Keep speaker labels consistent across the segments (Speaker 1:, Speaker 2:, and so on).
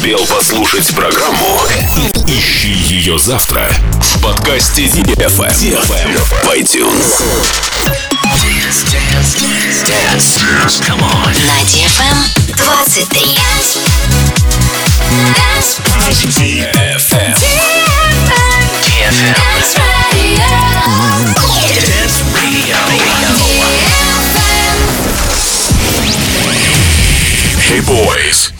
Speaker 1: успел послушать программу, ищи ее завтра в подкасте DFM, в iTunes.
Speaker 2: На
Speaker 3: DFM 23.
Speaker 1: DFM.
Speaker 2: DFM Dance Radio.
Speaker 1: Hey boys.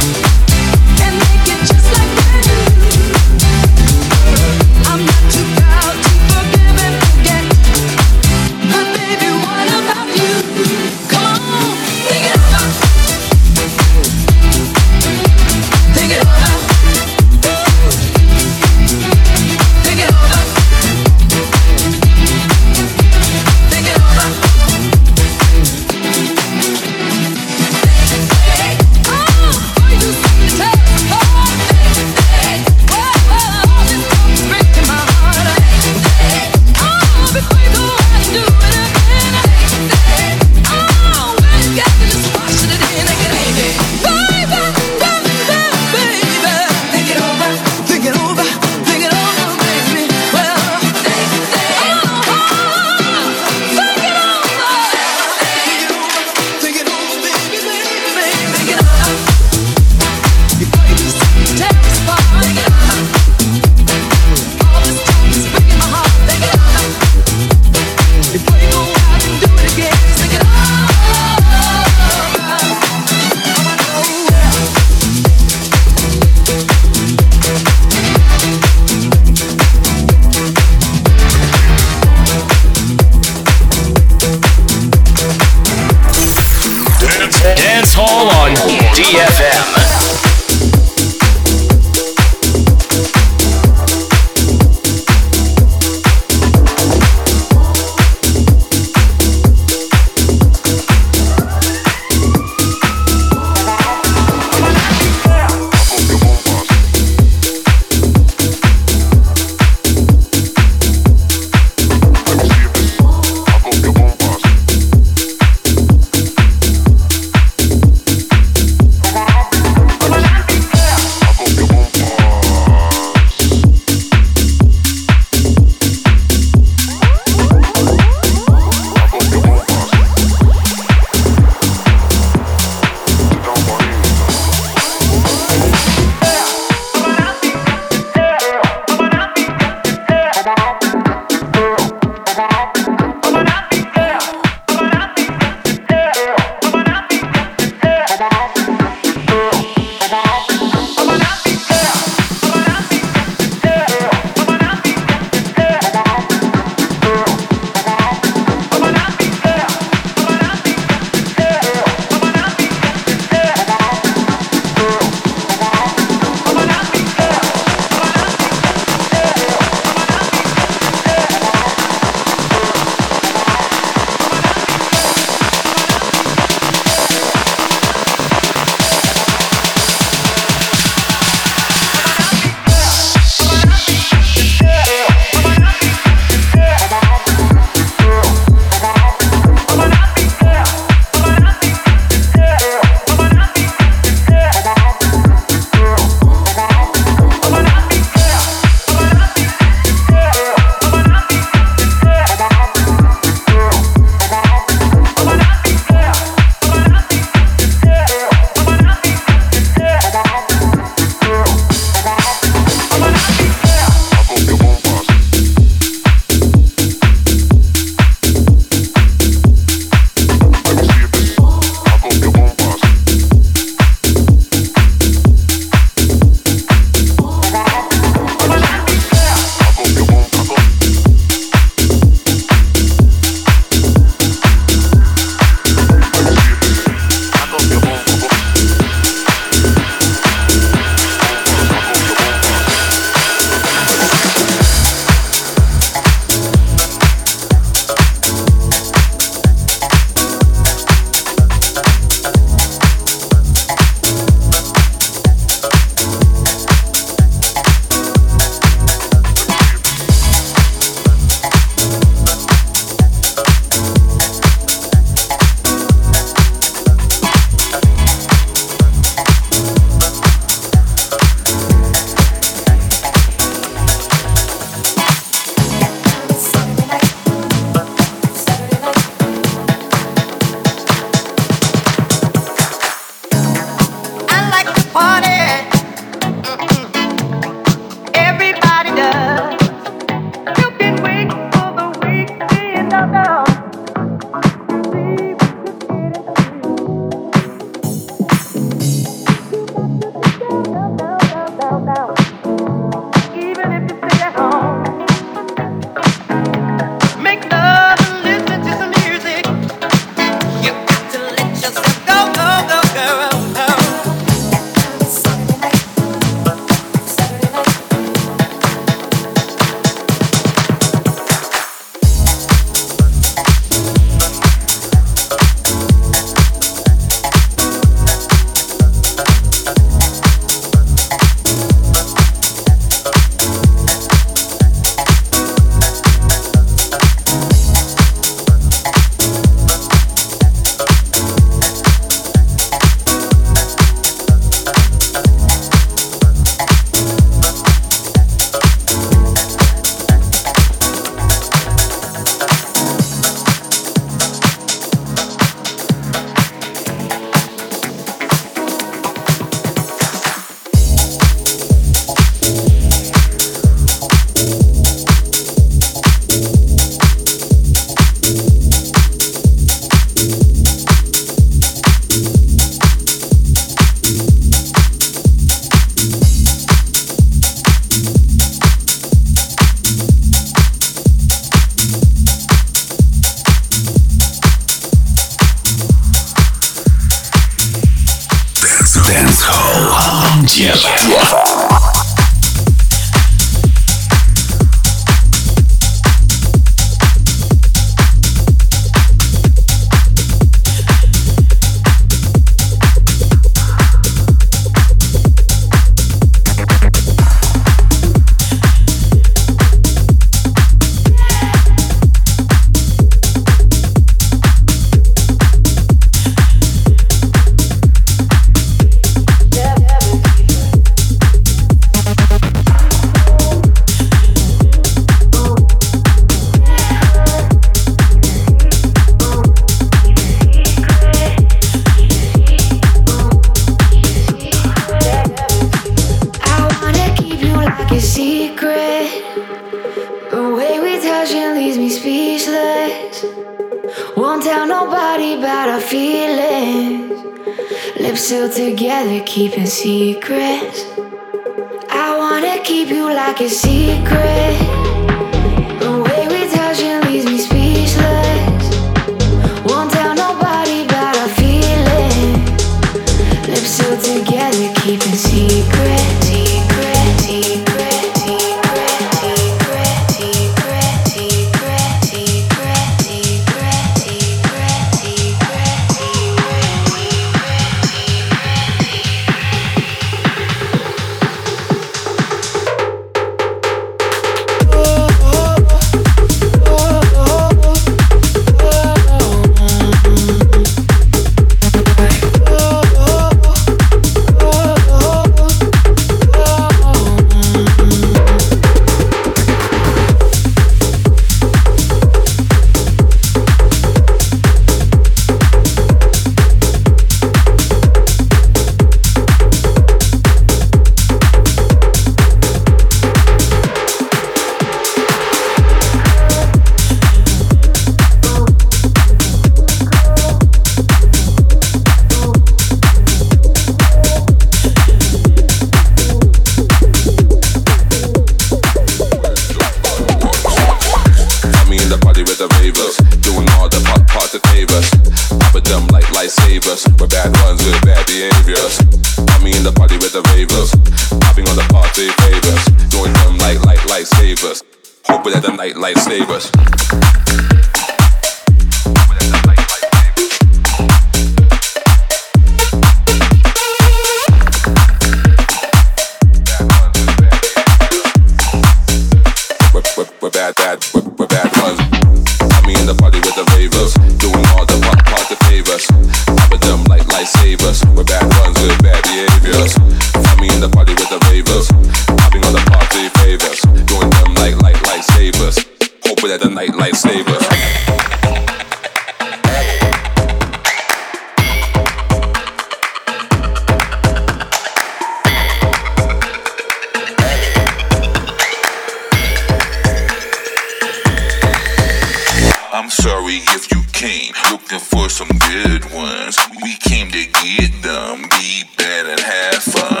Speaker 4: Sorry if you came looking for some good ones. We came to get them, be bad and have fun.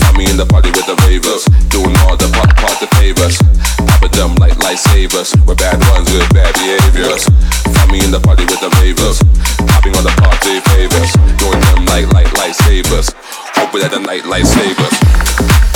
Speaker 5: Find me in the party with the ravers, doing all the pop pop the favors. Pop them like lightsabers, we're bad ones with bad behaviors. Find me in the party with the ravers, popping all the party favors, doing them like light like, lightsabers. Hoping that the night lightsabers.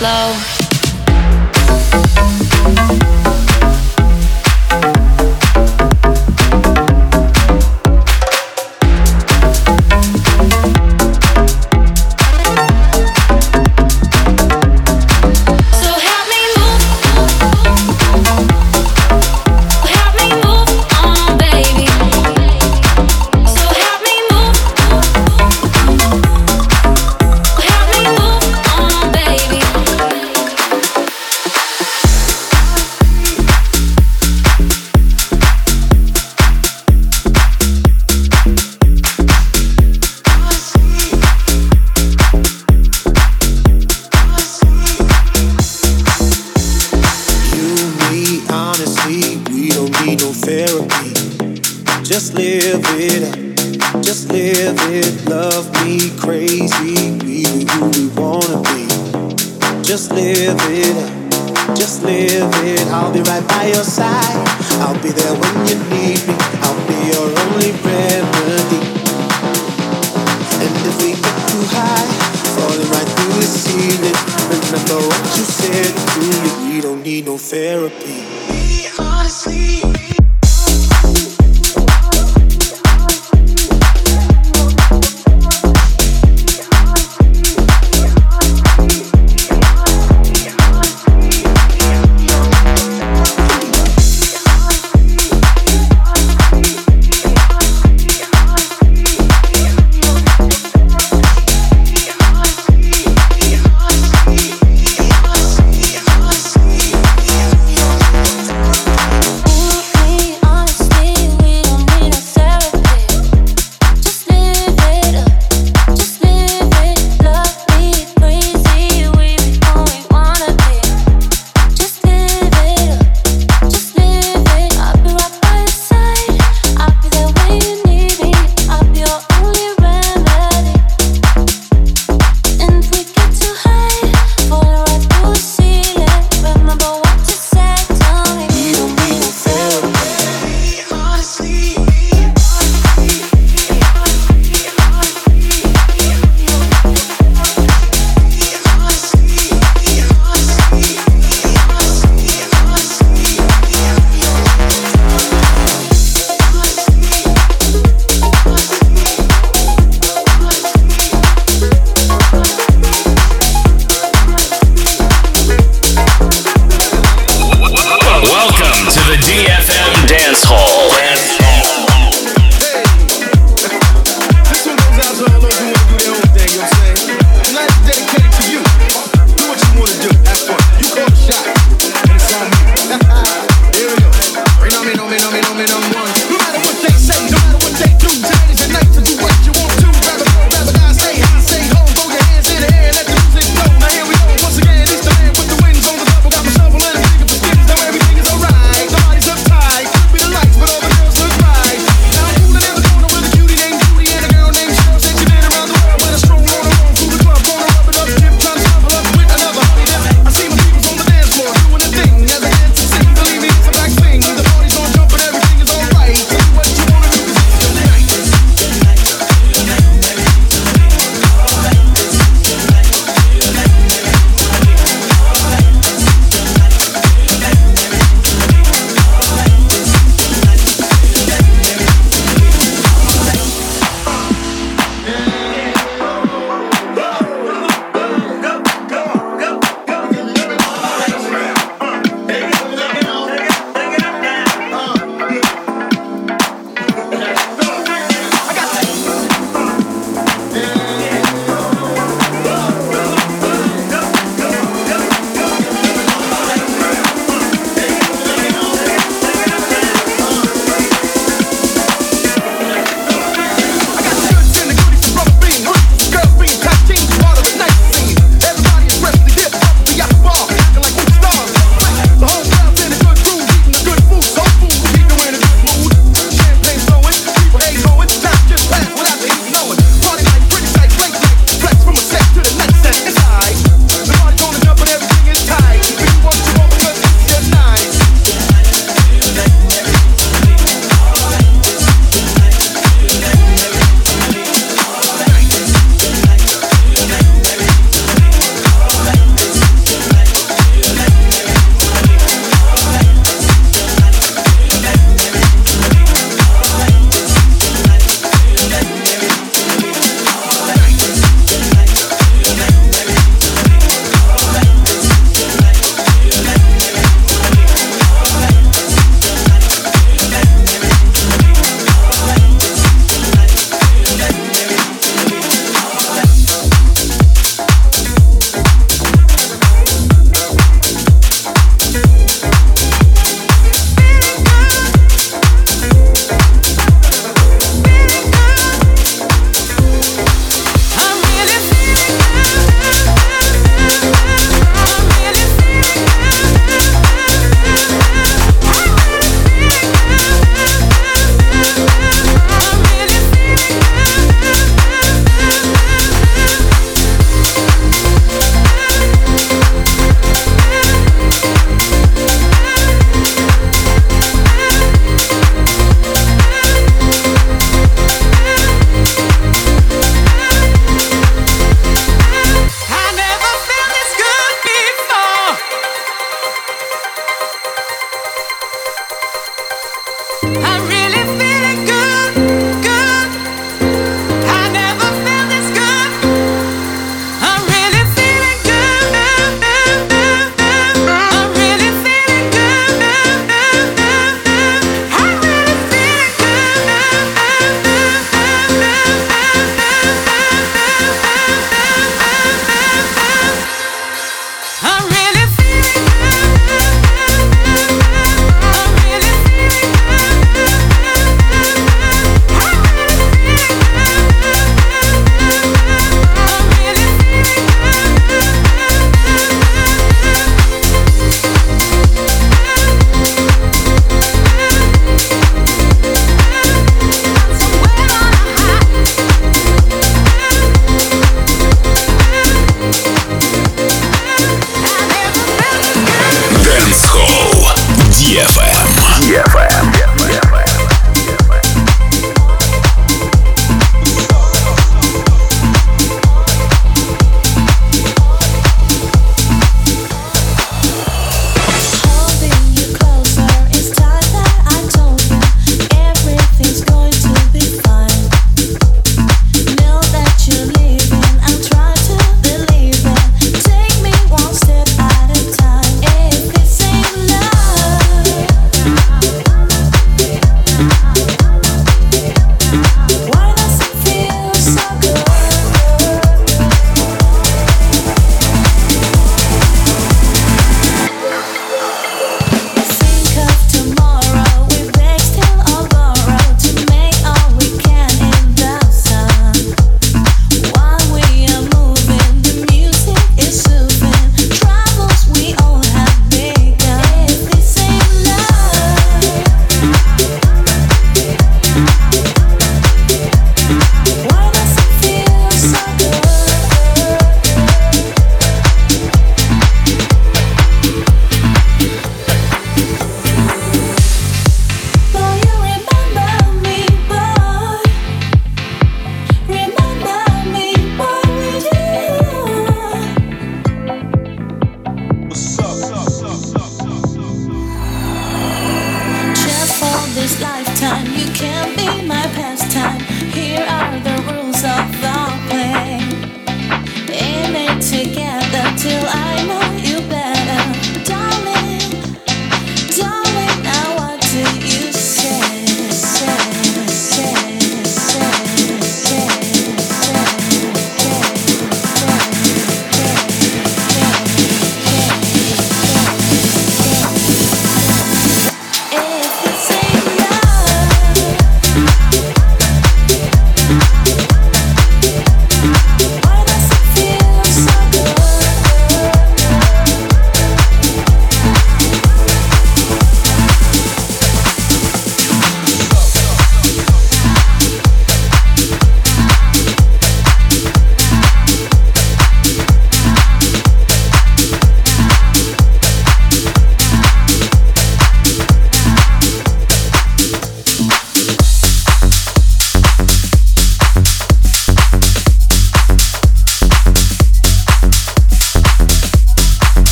Speaker 3: Slow.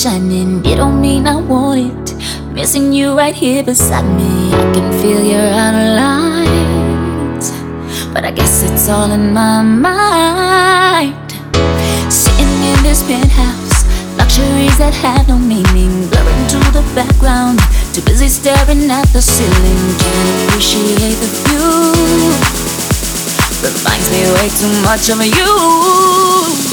Speaker 3: Shining, it don't mean I want it. Missing you right here beside me, I can feel your outer lines. But I guess it's all in my mind. Sitting in this penthouse, luxuries that have no meaning, blurring to the background. Too busy staring at the ceiling, can't appreciate the view. Reminds me way too much of you.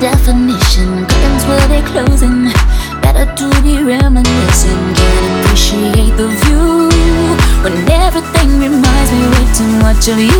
Speaker 3: Definition. Curtains will be closing. Better to be reminiscing. Can't appreciate the view when everything reminds me way too much of you.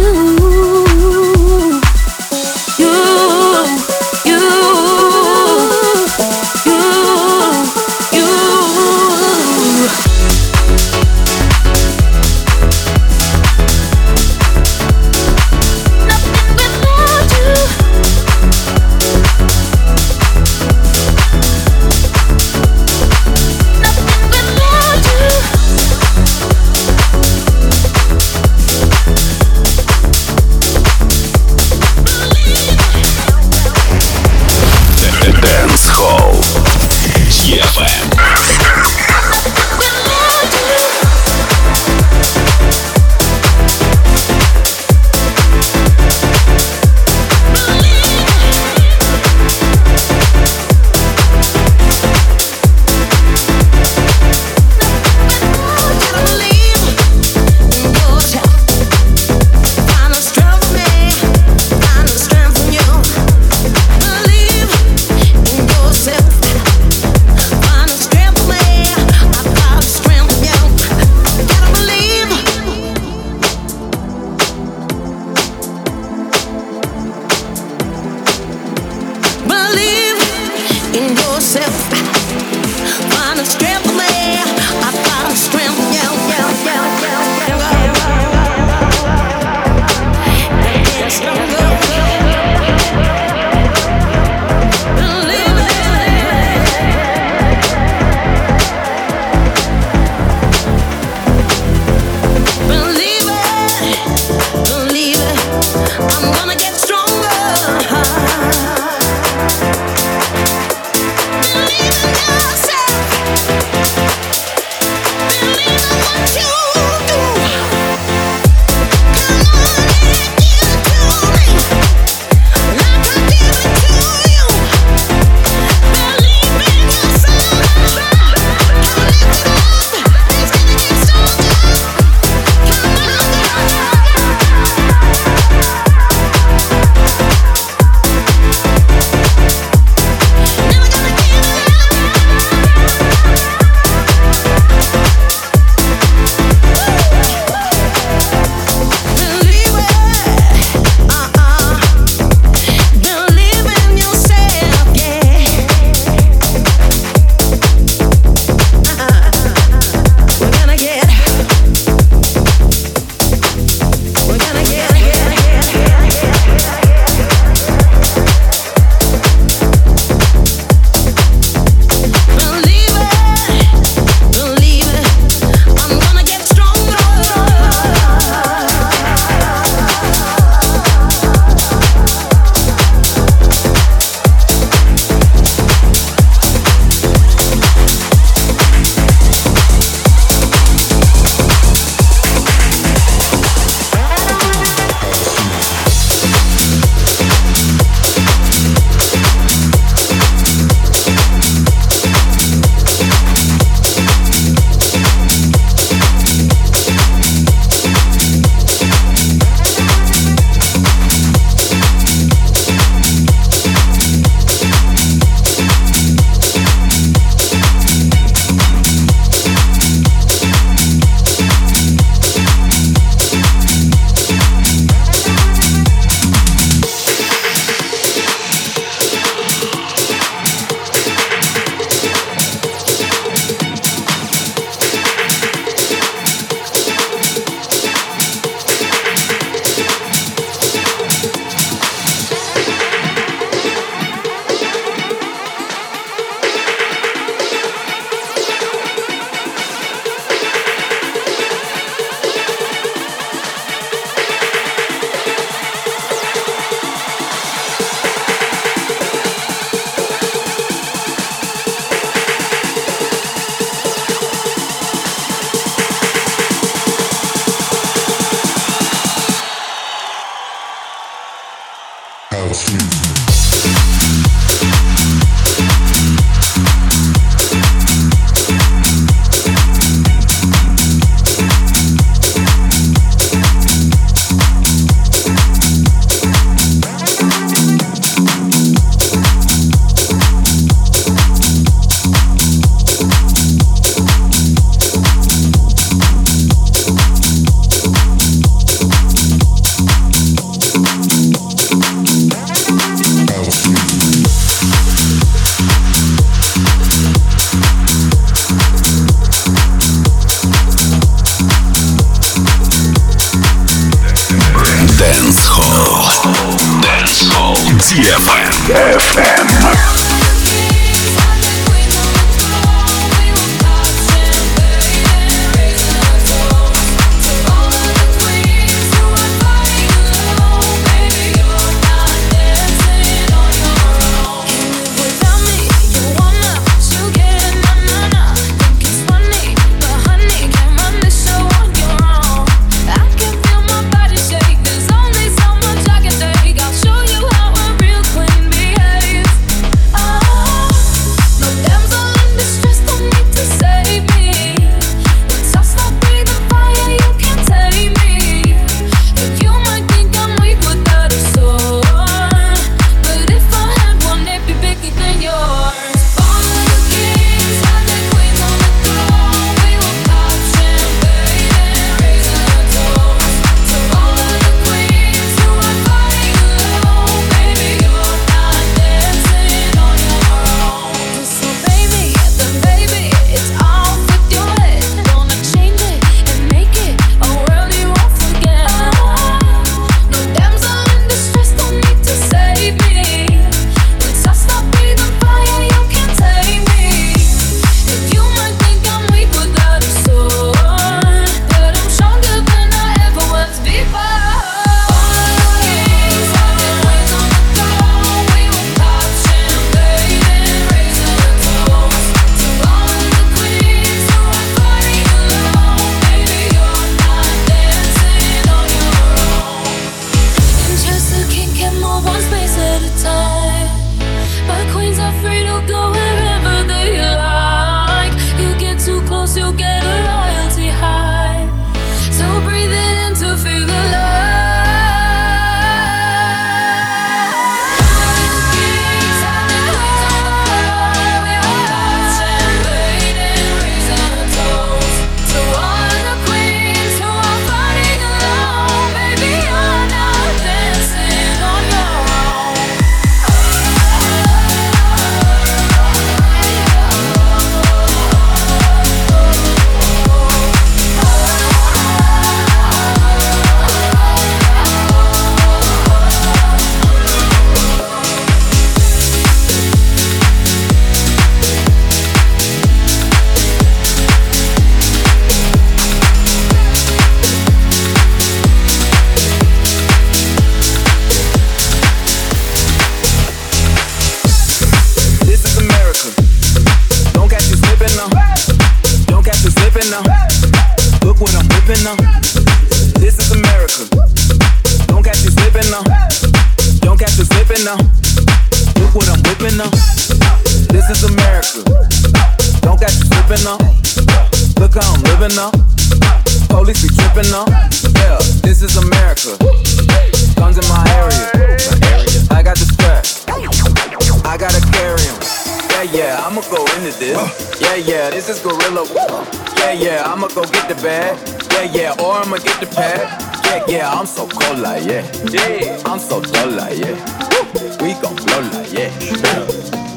Speaker 6: Yeah, yeah, or I'ma get the pad. Yeah, yeah, I'm so cold like yeah. Yeah, I'm so dull like yeah. Woo. We gon' blow like yeah.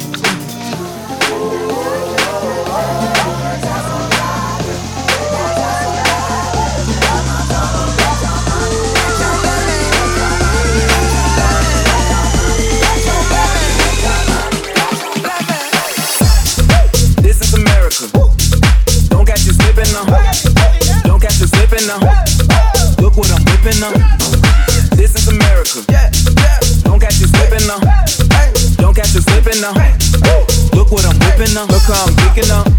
Speaker 6: killer.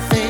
Speaker 7: selfish.